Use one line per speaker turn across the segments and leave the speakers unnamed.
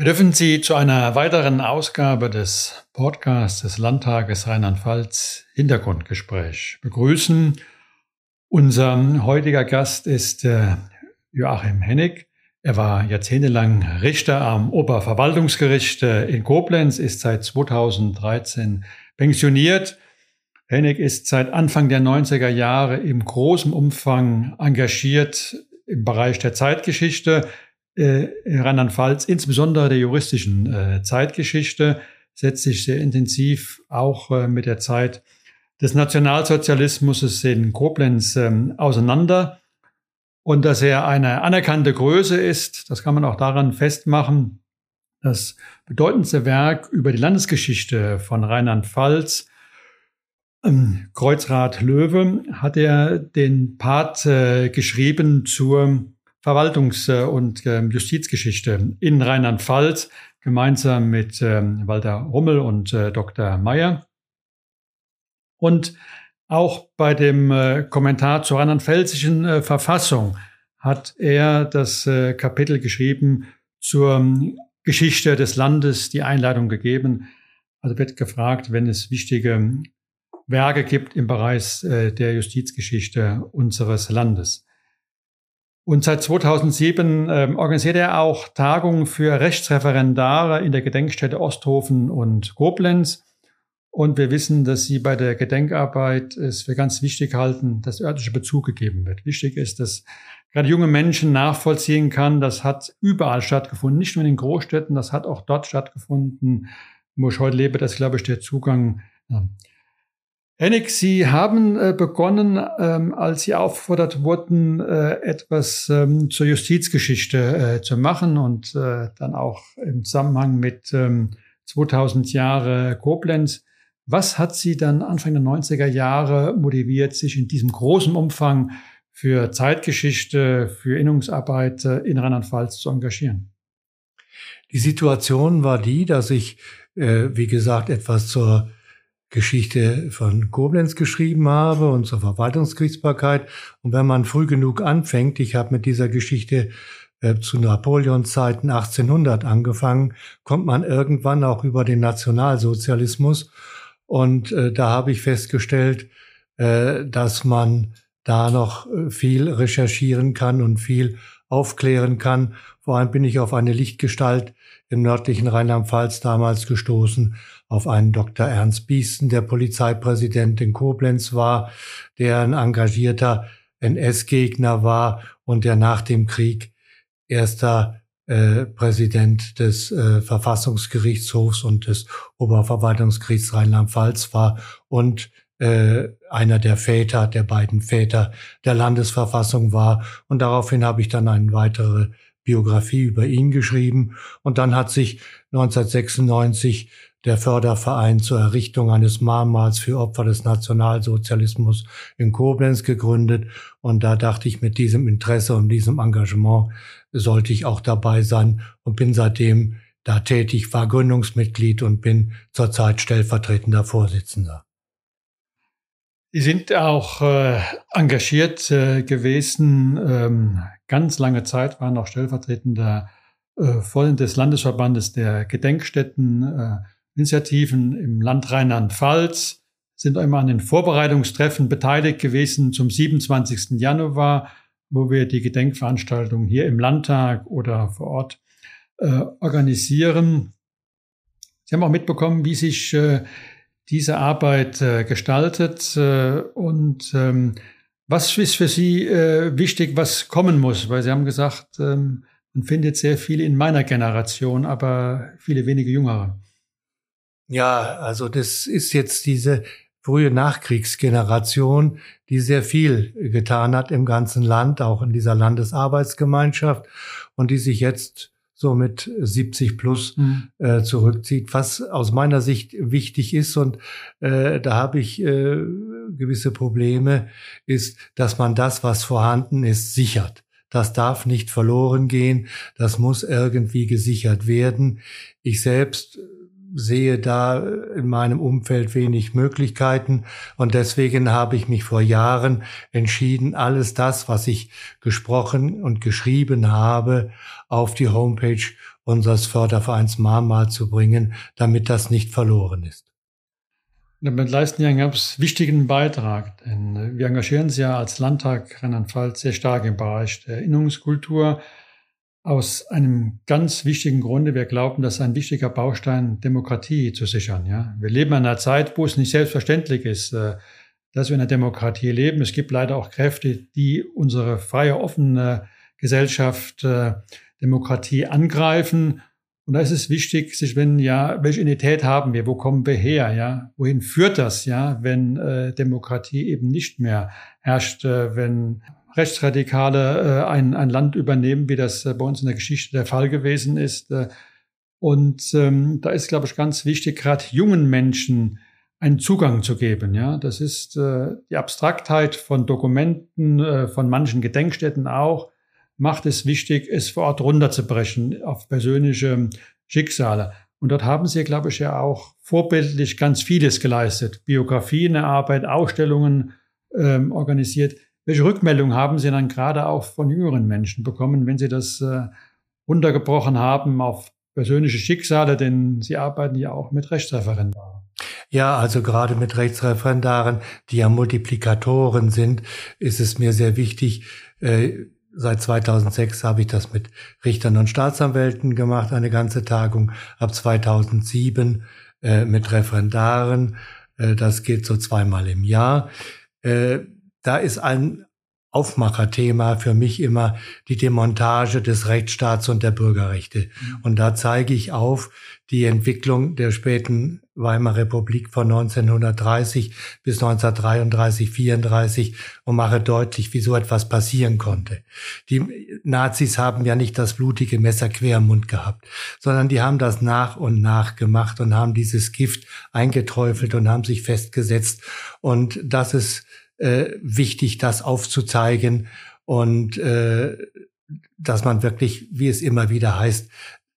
Wir dürfen Sie zu einer weiteren Ausgabe des Podcasts des Landtages Rheinland-Pfalz Hintergrundgespräch begrüßen. Unser heutiger Gast ist äh, Joachim Hennig. Er war jahrzehntelang Richter am Oberverwaltungsgericht äh, in Koblenz, ist seit 2013 pensioniert. Hennig ist seit Anfang der 90er Jahre im großen Umfang engagiert im Bereich der Zeitgeschichte, äh, Rheinland-Pfalz, insbesondere der juristischen äh, Zeitgeschichte, setzt sich sehr intensiv auch äh, mit der Zeit des Nationalsozialismus in Koblenz ähm, auseinander. Und dass er eine anerkannte Größe ist, das kann man auch daran festmachen, das bedeutendste Werk über die Landesgeschichte von Rheinland-Pfalz, ähm, Kreuzrat Löwe, hat er den Part äh, geschrieben zur Verwaltungs- und ähm, Justizgeschichte in Rheinland-Pfalz, gemeinsam mit ähm, Walter Rummel und äh, Dr. Meyer. Und auch bei dem äh, Kommentar zur rheinland-pfälzischen äh, Verfassung hat er das Kapitel geschrieben zur ähm, Geschichte des Landes, die Einleitung gegeben. Also wird gefragt, wenn es wichtige Werke gibt im Bereich der Justizgeschichte unseres Landes. Und seit 2007 ähm, organisiert er auch Tagungen für Rechtsreferendare in der Gedenkstätte Osthofen und Koblenz. Und wir wissen, dass Sie bei der Gedenkarbeit es für ganz wichtig halten, dass örtlicher Bezug gegeben wird. Wichtig ist, dass gerade junge Menschen nachvollziehen kann, das hat überall stattgefunden, nicht nur in den Großstädten, das hat auch dort stattgefunden, wo ich heute lebe, das glaube ich der Zugang. Ja. Sie haben äh, begonnen, ähm, als Sie auffordert wurden, äh, etwas ähm, zur Justizgeschichte äh, zu machen und äh, dann auch im Zusammenhang mit ähm, 2000 Jahre Koblenz. Was hat Sie dann Anfang der 90er Jahre motiviert, sich in diesem großen Umfang für Zeitgeschichte, für Innungsarbeit äh, in Rheinland-Pfalz zu engagieren?
Die Situation war die, dass ich, äh, wie gesagt, etwas zur Geschichte von Koblenz geschrieben habe und zur Verwaltungsgerichtsbarkeit. Und wenn man früh genug anfängt, ich habe mit dieser Geschichte äh, zu Napoleons Zeiten 1800 angefangen, kommt man irgendwann auch über den Nationalsozialismus. Und äh, da habe ich festgestellt, äh, dass man da noch äh, viel recherchieren kann und viel aufklären kann. Vor allem bin ich auf eine Lichtgestalt im nördlichen Rheinland-Pfalz damals gestoßen, auf einen Dr. Ernst Biesten, der Polizeipräsident in Koblenz war, der ein engagierter NS-Gegner war und der nach dem Krieg erster äh, Präsident des äh, Verfassungsgerichtshofs und des Oberverwaltungsgerichts Rheinland-Pfalz war und äh, einer der Väter, der beiden Väter der Landesverfassung war. Und daraufhin habe ich dann eine weitere Biografie über ihn geschrieben. Und dann hat sich 1996 der Förderverein zur Errichtung eines Mahnmals für Opfer des Nationalsozialismus in Koblenz gegründet. Und da dachte ich, mit diesem Interesse und diesem Engagement sollte ich auch dabei sein und bin seitdem da tätig, war Gründungsmitglied und bin zurzeit stellvertretender Vorsitzender.
Sie sind auch äh, engagiert äh, gewesen, ähm, ganz lange Zeit waren auch stellvertretender äh, Vollen des Landesverbandes der Gedenkstätten, äh, Initiativen im Land Rheinland-Pfalz, sind immer an den Vorbereitungstreffen beteiligt gewesen zum 27. Januar, wo wir die Gedenkveranstaltung hier im Landtag oder vor Ort äh, organisieren. Sie haben auch mitbekommen, wie sich äh, diese Arbeit äh, gestaltet äh, und ähm, was ist für Sie äh, wichtig, was kommen muss? Weil Sie haben gesagt, ähm, man findet sehr viele in meiner Generation, aber viele wenige Jüngere.
Ja, also das ist jetzt diese frühe Nachkriegsgeneration, die sehr viel getan hat im ganzen Land, auch in dieser Landesarbeitsgemeinschaft und die sich jetzt so mit 70 plus mhm. äh, zurückzieht, was aus meiner Sicht wichtig ist und äh, da habe ich äh, gewisse Probleme, ist, dass man das, was vorhanden ist, sichert. Das darf nicht verloren gehen, das muss irgendwie gesichert werden. Ich selbst sehe da in meinem Umfeld wenig Möglichkeiten und deswegen habe ich mich vor Jahren entschieden, alles das, was ich gesprochen und geschrieben habe, auf die Homepage unseres Fördervereins Mama zu bringen, damit das nicht verloren ist.
Damit leisten Sie einen ganz wichtigen Beitrag, denn wir engagieren Sie ja als Landtag Rheinland-Pfalz sehr stark im Bereich der Erinnerungskultur aus einem ganz wichtigen Grunde. Wir glauben, das ist ein wichtiger Baustein, Demokratie zu sichern. Ja? Wir leben in einer Zeit, wo es nicht selbstverständlich ist, äh, dass wir in einer Demokratie leben. Es gibt leider auch Kräfte, die unsere freie, offene Gesellschaft, äh, Demokratie angreifen. Und da ist es wichtig, sich wenn ja, welche Identität haben wir, wo kommen wir her, ja, wohin führt das, ja, wenn äh, Demokratie eben nicht mehr herrscht, äh, wenn Rechtsradikale äh, ein, ein Land übernehmen, wie das äh, bei uns in der Geschichte der Fall gewesen ist. Äh, und ähm, da ist, glaube ich, ganz wichtig, gerade jungen Menschen einen Zugang zu geben. Ja, das ist äh, die Abstraktheit von Dokumenten, äh, von manchen Gedenkstätten auch, macht es wichtig, es vor Ort runterzubrechen auf persönliche Schicksale. Und dort haben Sie, glaube ich, ja auch vorbildlich ganz vieles geleistet. Biografien erarbeitet, Ausstellungen ähm, organisiert. Welche Rückmeldung haben Sie dann gerade auch von jüngeren Menschen bekommen, wenn Sie das äh, runtergebrochen haben auf persönliche Schicksale, denn Sie arbeiten ja auch mit Rechtsreferendaren?
Ja, also gerade mit Rechtsreferendaren, die ja Multiplikatoren sind, ist es mir sehr wichtig. Äh, seit 2006 habe ich das mit Richtern und Staatsanwälten gemacht, eine ganze Tagung. Ab 2007 äh, mit Referendaren. Äh, das geht so zweimal im Jahr. Äh, da ist ein Aufmacherthema für mich immer die Demontage des Rechtsstaats und der Bürgerrechte. Mhm. Und da zeige ich auf die Entwicklung der späten Weimarer Republik von 1930 bis 1933, 34 und mache deutlich, wie so etwas passieren konnte. Die Nazis haben ja nicht das blutige Messer quer im Mund gehabt, sondern die haben das nach und nach gemacht und haben dieses Gift eingeträufelt und haben sich festgesetzt. Und das ist äh, wichtig, das aufzuzeigen und äh, dass man wirklich, wie es immer wieder heißt,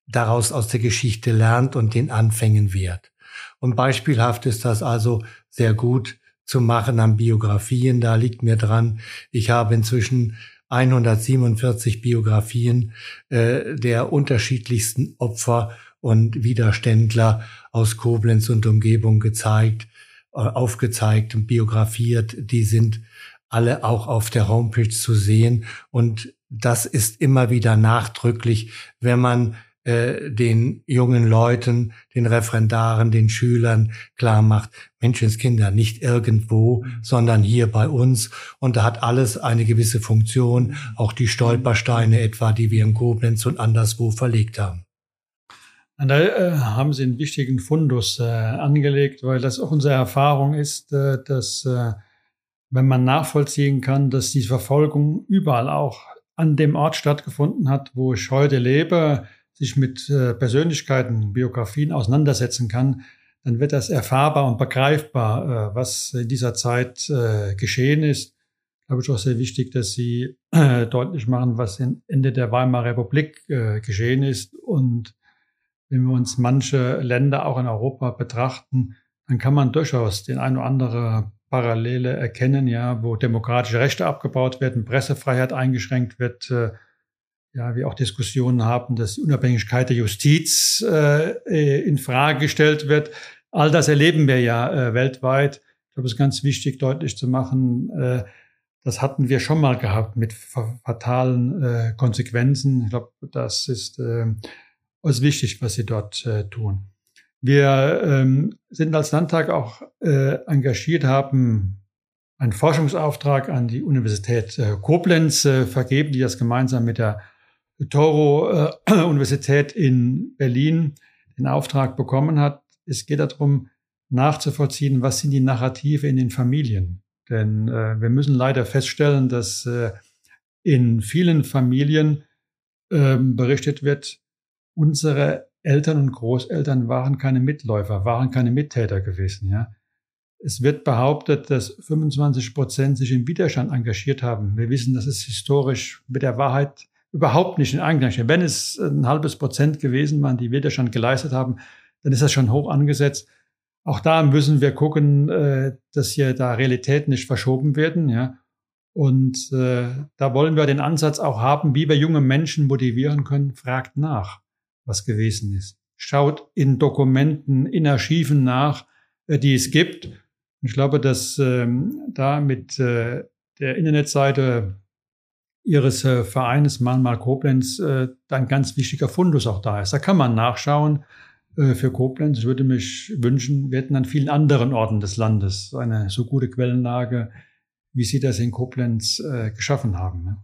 daraus aus der Geschichte lernt und den Anfängen wehrt. Und beispielhaft ist das also sehr gut zu machen an Biografien. Da liegt mir dran, ich habe inzwischen 147 Biografien äh, der unterschiedlichsten Opfer und Widerständler aus Koblenz und Umgebung gezeigt. Äh, aufgezeigt und biografiert. Die sind alle auch auf der Homepage zu sehen. Und das ist immer wieder nachdrücklich, wenn man äh, den jungen Leuten, den Referendaren, den Schülern klar macht, Menschenskinder nicht irgendwo, sondern hier bei uns. Und da hat alles eine gewisse Funktion, auch die Stolpersteine etwa, die wir in Koblenz und anderswo verlegt haben.
Und da äh, haben Sie einen wichtigen Fundus äh, angelegt, weil das auch unsere Erfahrung ist, äh, dass äh, wenn man nachvollziehen kann, dass die Verfolgung überall auch an dem Ort stattgefunden hat, wo ich heute lebe, sich mit äh, Persönlichkeiten, Biografien auseinandersetzen kann, dann wird das erfahrbar und begreifbar, äh, was in dieser Zeit geschehen ist. Glaube ich auch sehr wichtig, dass Sie deutlich machen, was Ende der Weimarer Republik geschehen ist und wenn wir uns manche Länder auch in Europa betrachten, dann kann man durchaus den ein oder andere Parallele erkennen, ja, wo demokratische Rechte abgebaut werden, Pressefreiheit eingeschränkt wird, äh, ja, wir auch Diskussionen haben, dass die Unabhängigkeit der Justiz äh, in Frage gestellt wird. All das erleben wir ja äh, weltweit. Ich glaube, es ist ganz wichtig, deutlich zu machen, äh, das hatten wir schon mal gehabt mit fatalen äh, Konsequenzen. Ich glaube, das ist äh, ist wichtig, was Sie dort äh, tun. Wir ähm, sind als Landtag auch äh, engagiert, haben einen Forschungsauftrag an die Universität äh, Koblenz äh, vergeben, die das gemeinsam mit der Toro äh, Universität in Berlin den Auftrag bekommen hat. Es geht darum, nachzuvollziehen, was sind die Narrative in den Familien. Denn äh, wir müssen leider feststellen, dass in vielen Familien äh, berichtet wird, unsere Eltern und Großeltern waren keine Mitläufer, waren keine Mittäter gewesen, ja. Es wird behauptet, dass 25 Prozent sich im Widerstand engagiert haben. Wir wissen, das ist historisch mit der Wahrheit überhaupt nicht in Einklang. Wenn es ein halbes Prozent gewesen waren, die Widerstand geleistet haben, dann ist das schon hoch angesetzt. Auch da müssen wir gucken, äh, dass hier da Realitäten nicht verschoben werden, ja. Und äh, da wollen wir den Ansatz auch haben, wie wir junge Menschen motivieren können, fragt nach, was gewesen ist. Schaut in Dokumenten, in Archiven nach, äh, die es gibt. Ich glaube, dass ähm, da mit äh, der Internetseite Ihres äh, Vereines Mahnmal Koblenz äh, ein ganz wichtiger Fundus auch da ist. Da kann man nachschauen äh, für Koblenz. Ich würde mich wünschen, wir hätten an vielen anderen Orten des Landes eine so gute Quellenlage, wie Sie das in Koblenz äh, geschaffen haben. Ne?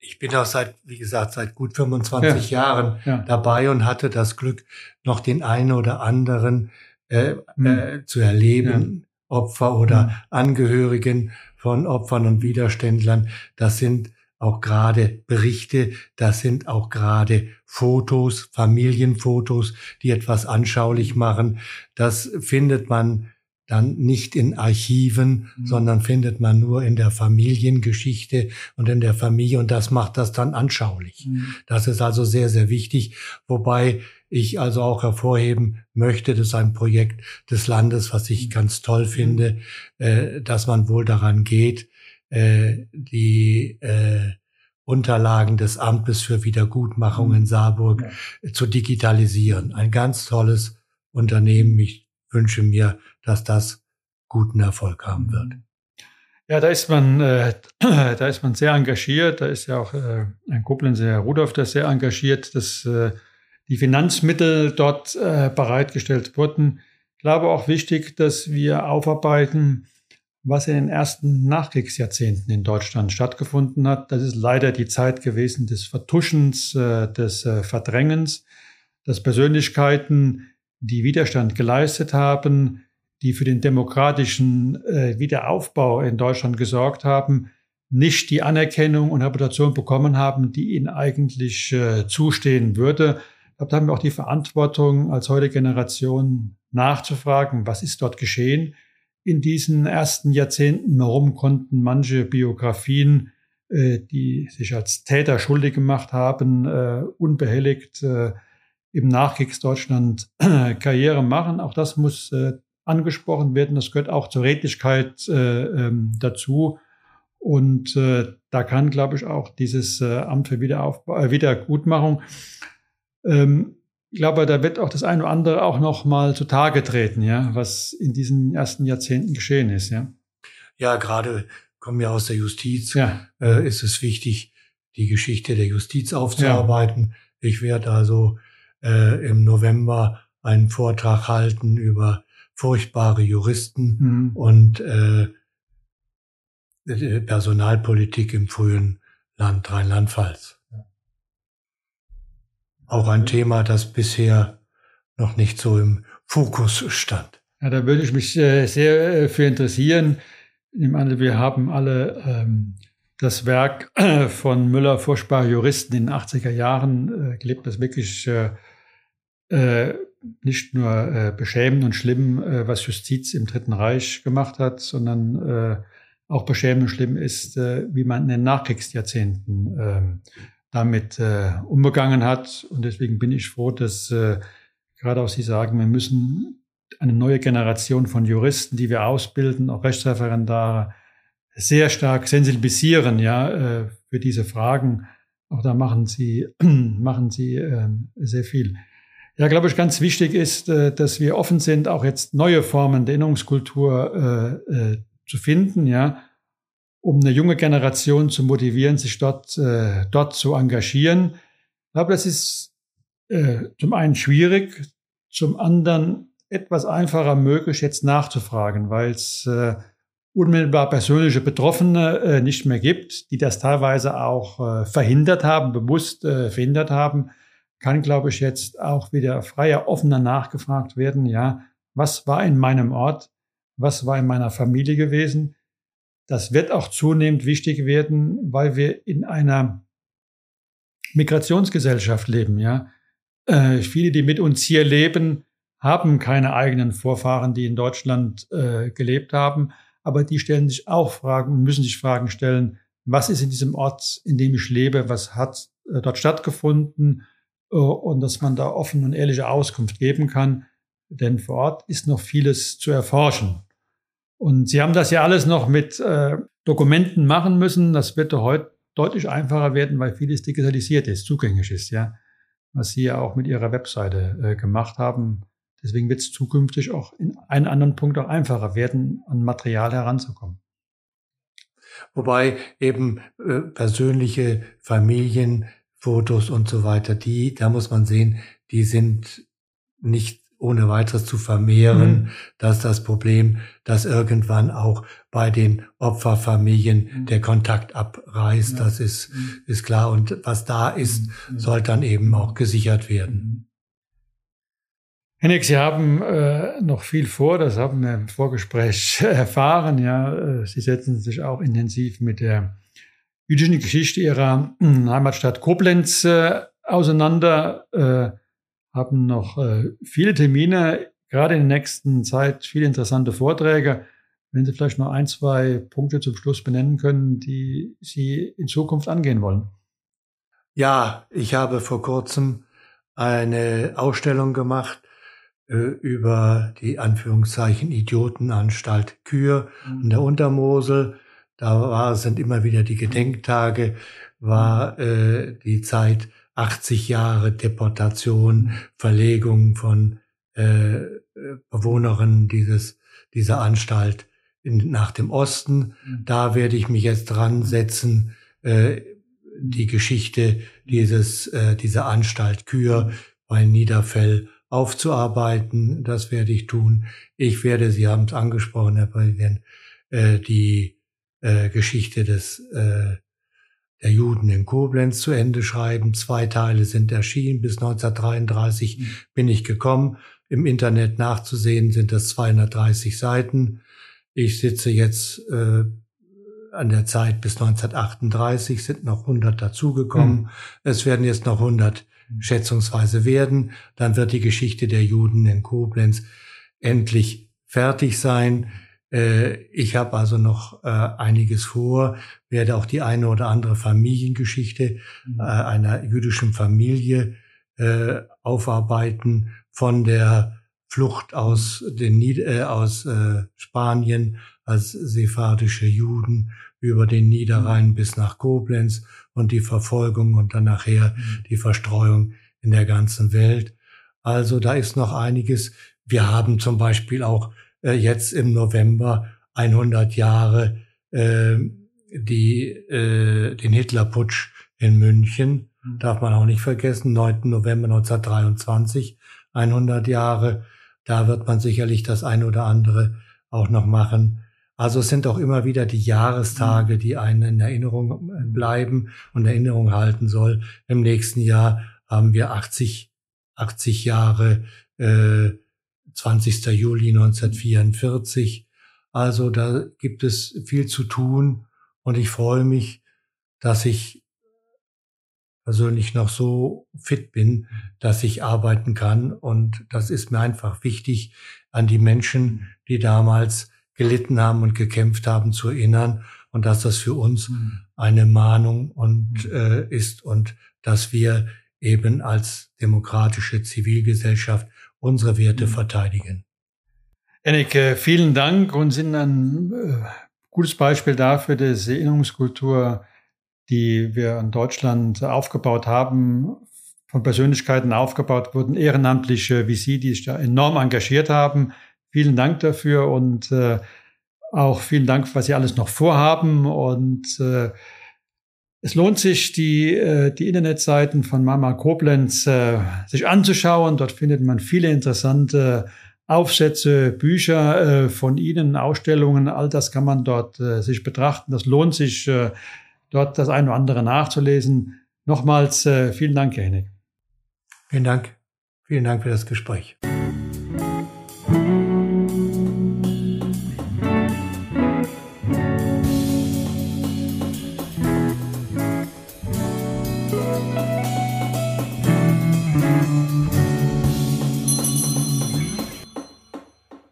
Ich bin auch seit, wie gesagt, seit gut 25 ja. Jahren ja. dabei und hatte das Glück, noch den einen oder anderen äh, hm. äh, zu erleben. Ja. Opfer oder hm. Angehörigen von Opfern und Widerständlern. Das sind auch gerade Berichte, das sind auch gerade Fotos, Familienfotos, die etwas anschaulich machen. Das findet man dann nicht in Archiven, mhm. sondern findet man nur in der Familiengeschichte und in der Familie und das macht das dann anschaulich. Mhm. Das ist also sehr, sehr wichtig, wobei ich also auch hervorheben möchte, das ist ein Projekt des Landes, was ich mhm. ganz toll finde, äh, dass man wohl daran geht, äh, die äh, Unterlagen des Amtes für Wiedergutmachung in Saarburg ja. zu digitalisieren. Ein ganz tolles Unternehmen. Ich wünsche mir, dass das guten Erfolg haben wird.
Ja, da ist man, äh, da ist man sehr engagiert. Da ist ja auch äh, ein Koblenzer Herr Rudolf, der sehr engagiert, dass äh, die Finanzmittel dort äh, bereitgestellt wurden. Ich glaube auch wichtig, dass wir aufarbeiten, was in den ersten Nachkriegsjahrzehnten in Deutschland stattgefunden hat. Das ist leider die Zeit gewesen des Vertuschens, äh, des äh, Verdrängens, dass Persönlichkeiten, die Widerstand geleistet haben, die für den demokratischen äh, Wiederaufbau in Deutschland gesorgt haben, nicht die Anerkennung und Reputation bekommen haben, die ihnen eigentlich zustehen würde. Ich glaube, da haben wir auch die Verantwortung, als heutige Generation nachzufragen, was ist dort geschehen in diesen ersten Jahrzehnten. Warum konnten manche Biografien, äh, die sich als Täter schuldig gemacht haben, äh, unbehelligt äh, im Nachkriegsdeutschland Karriere machen? Auch das muss äh, angesprochen werden. Das gehört auch zur Redlichkeit äh, ähm, dazu. Und äh, da kann, glaube ich, auch dieses Amt für Wiederaufbau, Wiedergutmachung ähm, ich glaube, da wird auch das eine oder andere auch noch mal zutage treten, ja, was in diesen ersten Jahrzehnten geschehen ist, ja.
Ja, gerade kommen wir aus der Justiz, ja. äh, ist es wichtig, die Geschichte der Justiz aufzuarbeiten. Ja. Ich werde also äh, im November einen Vortrag halten über furchtbare Juristen mhm. und äh, Personalpolitik im frühen Land Rheinland-Pfalz. Auch ein Thema, das bisher noch nicht so im Fokus stand.
Ja, da würde ich mich äh, sehr äh, für interessieren. Meine, wir haben alle ähm, das Werk äh, von Müller, furchtbare Juristen in den 80er Jahren äh, gelebt, das wirklich äh, äh, nicht nur äh, beschämend und schlimm, äh, was Justiz im Dritten Reich gemacht hat, sondern äh, auch beschämend und schlimm ist, äh, wie man in den Nachkriegsjahrzehnten äh, damit umgegangen hat. Und deswegen bin ich froh, dass gerade auch Sie sagen, wir müssen eine neue Generation von Juristen, die wir ausbilden, auch Rechtsreferendare, sehr stark sensibilisieren, ja, für diese Fragen. Auch da machen Sie, machen Sie äh, sehr viel. Ja, glaube ich, ganz wichtig ist, äh, dass wir offen sind, auch jetzt neue Formen der Erinnerungskultur äh, äh, zu finden, ja, um eine junge Generation zu motivieren, sich dort, äh, dort zu engagieren. Ich glaube, das ist äh, zum einen schwierig, zum anderen etwas einfacher möglich, jetzt nachzufragen, weil es äh, unmittelbar persönliche Betroffene äh, nicht mehr gibt, die das teilweise auch äh, verhindert haben, bewusst äh, verhindert haben, kann, glaube ich, jetzt auch wieder freier, offener nachgefragt werden. Ja, was war in meinem Ort? Was war in meiner Familie gewesen? Das wird auch zunehmend wichtig werden, weil wir in einer Migrationsgesellschaft leben, ja. Äh, viele, die mit uns hier leben, haben keine eigenen Vorfahren, die in Deutschland äh, gelebt haben, aber die stellen sich auch Fragen und müssen sich Fragen stellen, was ist in diesem Ort, in dem ich lebe, was hat äh, dort stattgefunden, und dass man da offen und ehrliche Auskunft geben kann. Denn vor Ort ist noch vieles zu erforschen. Und Sie haben das ja alles noch mit äh, Dokumenten machen müssen. Das wird heute deutlich einfacher werden, weil vieles digitalisiert ist, zugänglich ist, ja. Was Sie ja auch mit Ihrer Webseite äh, gemacht haben. Deswegen wird es zukünftig auch in einen anderen Punkt auch einfacher werden, an Material heranzukommen.
Wobei eben äh, persönliche Familienfotos und so weiter, die, da muss man sehen, die sind nicht ohne weiteres zu vermehren, mhm. dass das Problem, dass irgendwann auch bei den Opferfamilien mhm. der Kontakt abreißt, ja. das ist, mhm. ist klar. Und was da ist, mhm. soll dann eben auch gesichert werden. Mhm.
Henrik, Sie haben äh, noch viel vor, das haben wir im Vorgespräch erfahren. Ja, äh, Sie setzen sich auch intensiv mit der jüdischen Geschichte Ihrer äh, Heimatstadt Koblenz äh, auseinander, äh, haben noch äh, viele Termine, gerade in der nächsten Zeit viele interessante Vorträge. Wenn Sie vielleicht noch ein, zwei Punkte zum Schluss benennen können, die Sie in Zukunft angehen wollen.
Ja, ich habe vor kurzem eine Ausstellung gemacht äh, über die Anführungszeichen Idiotenanstalt Kür mhm. in der Untermosel. Da war, sind immer wieder die Gedenktage, war äh, die Zeit 80 Jahre Deportation. Verlegung von äh, Bewohnerinnen dieses, dieser Anstalt in, nach dem Osten. Mhm. Da werde ich mich jetzt dran setzen, äh, die Geschichte dieses, äh, dieser Anstalt Kür bei Niederfell aufzuarbeiten. Das werde ich tun. Ich werde, Sie haben es angesprochen, Herr Präsident, äh, die äh, Geschichte des äh, der Juden in Koblenz zu Ende schreiben. Zwei Teile sind erschienen. Bis 1933 mhm. bin ich gekommen. Im Internet nachzusehen sind das 230 Seiten. Ich sitze jetzt äh, an der Zeit bis 1938, sind noch 100 dazugekommen. Mhm. Es werden jetzt noch 100 schätzungsweise werden. Dann wird die Geschichte der Juden in Koblenz endlich fertig sein. Äh, ich habe also noch äh, einiges vor, werde auch die eine oder andere Familiengeschichte mhm. äh, einer jüdischen Familie aufarbeiten von der Flucht aus den Nied aus Spanien als sephardische Juden über den Niederrhein mhm. bis nach Koblenz und die Verfolgung und dann nachher mhm. die Verstreuung in der ganzen Welt. Also da ist noch einiges. Wir haben zum Beispiel auch äh, jetzt im November 100 Jahre äh, die, äh, den Hitlerputsch in München, mhm. darf man auch nicht vergessen, 9. November 1923, 100 Jahre. Da wird man sicherlich das ein oder andere auch noch machen. Also es sind auch immer wieder die Jahrestage, mhm. die einen in Erinnerung äh, bleiben und Erinnerung halten soll. Im nächsten Jahr haben wir 80, 80 Jahre, äh, 20. Juli 1944. Also da gibt es viel zu tun und ich freue mich, dass ich persönlich noch so fit bin, dass ich arbeiten kann. Und das ist mir einfach wichtig, an die Menschen, die damals gelitten haben und gekämpft haben, zu erinnern und dass das für uns mhm. eine Mahnung und mhm. äh, ist und dass wir eben als demokratische Zivilgesellschaft unsere Werte mhm. verteidigen.
Enneke, vielen Dank und sind ein äh, gutes Beispiel dafür, dass die Erinnerungskultur, die wir in Deutschland aufgebaut haben, von Persönlichkeiten aufgebaut wurden, ehrenamtliche wie Sie, die sich da enorm engagiert haben, Vielen Dank dafür und äh, auch vielen Dank, was Sie alles noch vorhaben. Und äh, es lohnt sich, die, äh, die Internetseiten von Mama Koblenz äh, sich anzuschauen. Dort findet man viele interessante Aufsätze, Bücher äh, von Ihnen, Ausstellungen. All das kann man dort sich betrachten. Das lohnt sich, dort das eine oder andere nachzulesen. Nochmals vielen Dank, Herr Hennig.
Vielen Dank. Vielen Dank für das Gespräch.